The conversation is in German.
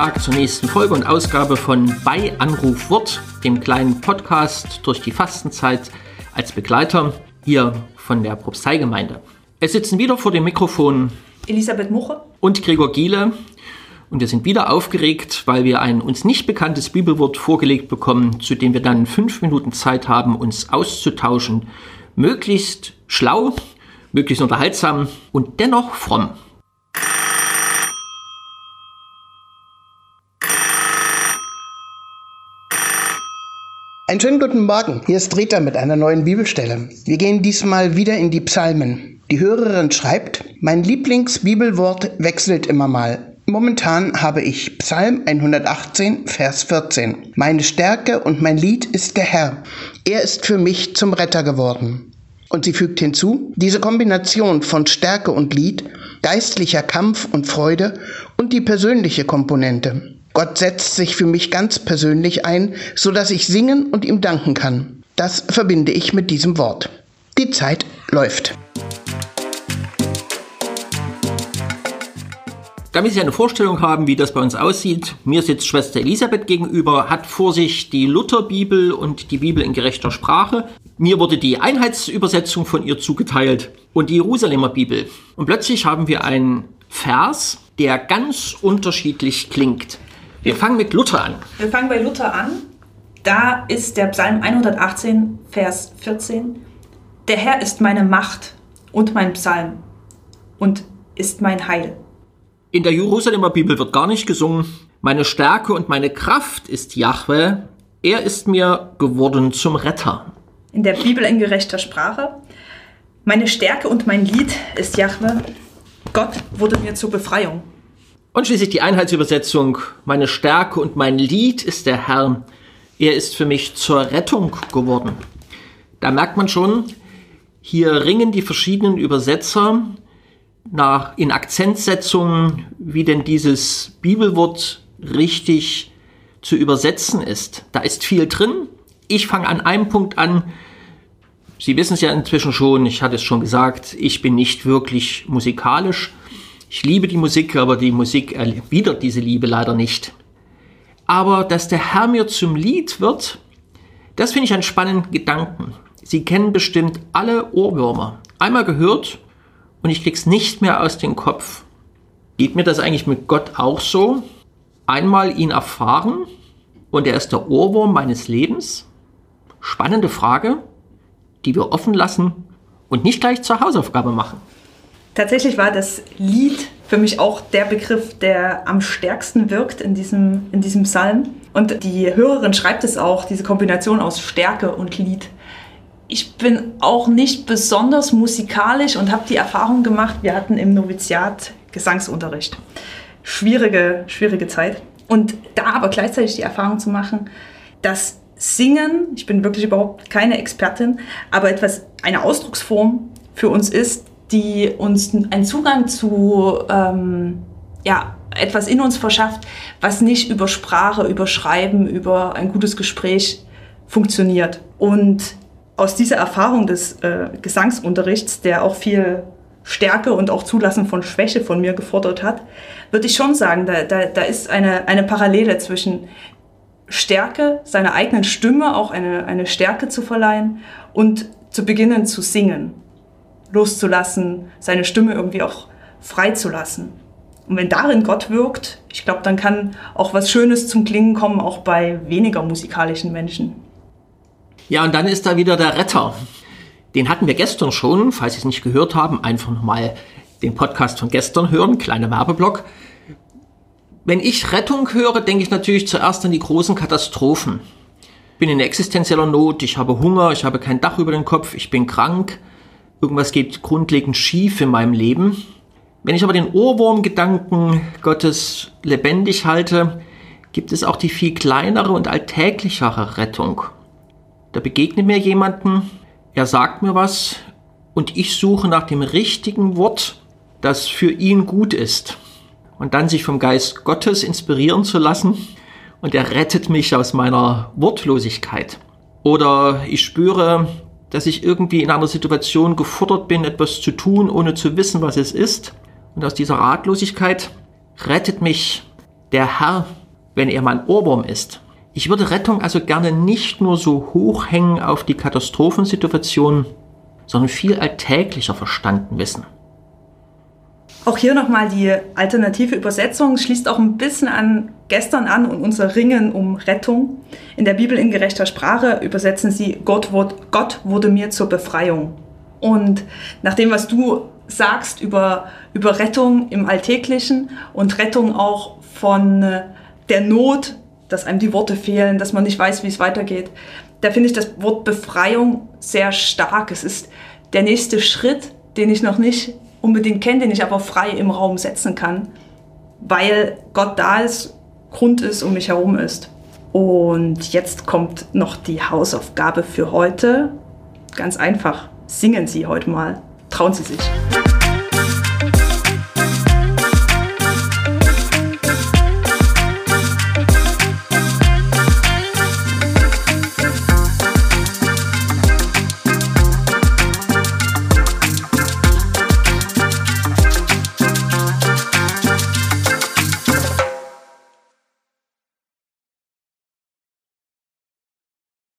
Tag zur nächsten Folge und Ausgabe von Bei Anruf Wort, dem kleinen Podcast durch die Fastenzeit als Begleiter hier von der Propsteigemeinde. Es sitzen wieder vor dem Mikrofon Elisabeth Muche und Gregor Giele und wir sind wieder aufgeregt, weil wir ein uns nicht bekanntes Bibelwort vorgelegt bekommen, zu dem wir dann fünf Minuten Zeit haben, uns auszutauschen. Möglichst schlau, möglichst unterhaltsam und dennoch fromm. Einen schönen guten Morgen. Hier ist Rita mit einer neuen Bibelstelle. Wir gehen diesmal wieder in die Psalmen. Die Hörerin schreibt, mein Lieblingsbibelwort wechselt immer mal. Momentan habe ich Psalm 118, Vers 14. Meine Stärke und mein Lied ist der Herr. Er ist für mich zum Retter geworden. Und sie fügt hinzu, diese Kombination von Stärke und Lied, geistlicher Kampf und Freude und die persönliche Komponente. Gott setzt sich für mich ganz persönlich ein, so dass ich singen und ihm danken kann. Das verbinde ich mit diesem Wort. Die Zeit läuft. Damit Sie eine Vorstellung haben, wie das bei uns aussieht, mir sitzt Schwester Elisabeth gegenüber, hat vor sich die Lutherbibel und die Bibel in gerechter Sprache. Mir wurde die Einheitsübersetzung von ihr zugeteilt und die Jerusalemer Bibel. Und plötzlich haben wir einen Vers, der ganz unterschiedlich klingt. Wir fangen mit Luther an. Wir fangen bei Luther an. Da ist der Psalm 118, Vers 14. Der Herr ist meine Macht und mein Psalm und ist mein Heil. In der Jerusalemer Bibel wird gar nicht gesungen. Meine Stärke und meine Kraft ist Jahwe. Er ist mir geworden zum Retter. In der Bibel in gerechter Sprache. Meine Stärke und mein Lied ist Jahwe. Gott wurde mir zur Befreiung. Und schließlich die Einheitsübersetzung. Meine Stärke und mein Lied ist der Herr. Er ist für mich zur Rettung geworden. Da merkt man schon, hier ringen die verschiedenen Übersetzer nach, in Akzentsetzungen, wie denn dieses Bibelwort richtig zu übersetzen ist. Da ist viel drin. Ich fange an einem Punkt an. Sie wissen es ja inzwischen schon, ich hatte es schon gesagt, ich bin nicht wirklich musikalisch. Ich liebe die Musik, aber die Musik erwidert diese Liebe leider nicht. Aber dass der Herr mir zum Lied wird, das finde ich einen spannenden Gedanken. Sie kennen bestimmt alle Ohrwürmer. Einmal gehört und ich krieg's nicht mehr aus dem Kopf. Geht mir das eigentlich mit Gott auch so? Einmal ihn erfahren und er ist der Ohrwurm meines Lebens? Spannende Frage, die wir offen lassen und nicht gleich zur Hausaufgabe machen. Tatsächlich war das Lied für mich auch der Begriff, der am stärksten wirkt in diesem, in diesem Psalm. Und die Hörerin schreibt es auch, diese Kombination aus Stärke und Lied ich bin auch nicht besonders musikalisch und habe die Erfahrung gemacht, wir hatten im Noviziat Gesangsunterricht. Schwierige, schwierige Zeit. Und da aber gleichzeitig die Erfahrung zu machen, dass Singen, ich bin wirklich überhaupt keine Expertin, aber etwas, eine Ausdrucksform für uns ist, die uns einen Zugang zu ähm, ja, etwas in uns verschafft, was nicht über Sprache, über Schreiben, über ein gutes Gespräch funktioniert. Und aus dieser Erfahrung des äh, Gesangsunterrichts, der auch viel Stärke und auch Zulassen von Schwäche von mir gefordert hat, würde ich schon sagen, da, da, da ist eine, eine Parallele zwischen Stärke, seiner eigenen Stimme auch eine, eine Stärke zu verleihen und zu beginnen zu singen, loszulassen, seine Stimme irgendwie auch freizulassen. Und wenn darin Gott wirkt, ich glaube, dann kann auch was Schönes zum Klingen kommen, auch bei weniger musikalischen Menschen. Ja, und dann ist da wieder der Retter. Den hatten wir gestern schon. Falls Sie es nicht gehört haben, einfach nochmal den Podcast von gestern hören. Kleiner Werbeblock. Wenn ich Rettung höre, denke ich natürlich zuerst an die großen Katastrophen. Ich bin in existenzieller Not, ich habe Hunger, ich habe kein Dach über den Kopf, ich bin krank. Irgendwas geht grundlegend schief in meinem Leben. Wenn ich aber den Ohrwurmgedanken Gottes lebendig halte, gibt es auch die viel kleinere und alltäglichere Rettung. Da begegnet mir jemanden, er sagt mir was und ich suche nach dem richtigen Wort, das für ihn gut ist. Und dann sich vom Geist Gottes inspirieren zu lassen und er rettet mich aus meiner Wortlosigkeit. Oder ich spüre, dass ich irgendwie in einer Situation gefordert bin, etwas zu tun, ohne zu wissen, was es ist. Und aus dieser Ratlosigkeit rettet mich der Herr, wenn er mein Ohrwurm ist. Ich würde Rettung also gerne nicht nur so hochhängen auf die Katastrophensituation, sondern viel alltäglicher verstanden wissen. Auch hier nochmal die alternative Übersetzung schließt auch ein bisschen an gestern an und unser Ringen um Rettung. In der Bibel in gerechter Sprache übersetzen sie Gott, Gott wurde mir zur Befreiung. Und nach dem, was du sagst über, über Rettung im Alltäglichen und Rettung auch von äh, der Not, dass einem die Worte fehlen, dass man nicht weiß, wie es weitergeht, da finde ich das Wort Befreiung sehr stark. Es ist der nächste Schritt, den ich noch nicht unbedingt kenne, den ich aber frei im Raum setzen kann, weil Gott da ist, Grund ist, um mich herum ist. Und jetzt kommt noch die Hausaufgabe für heute. Ganz einfach, singen Sie heute mal. Trauen Sie sich.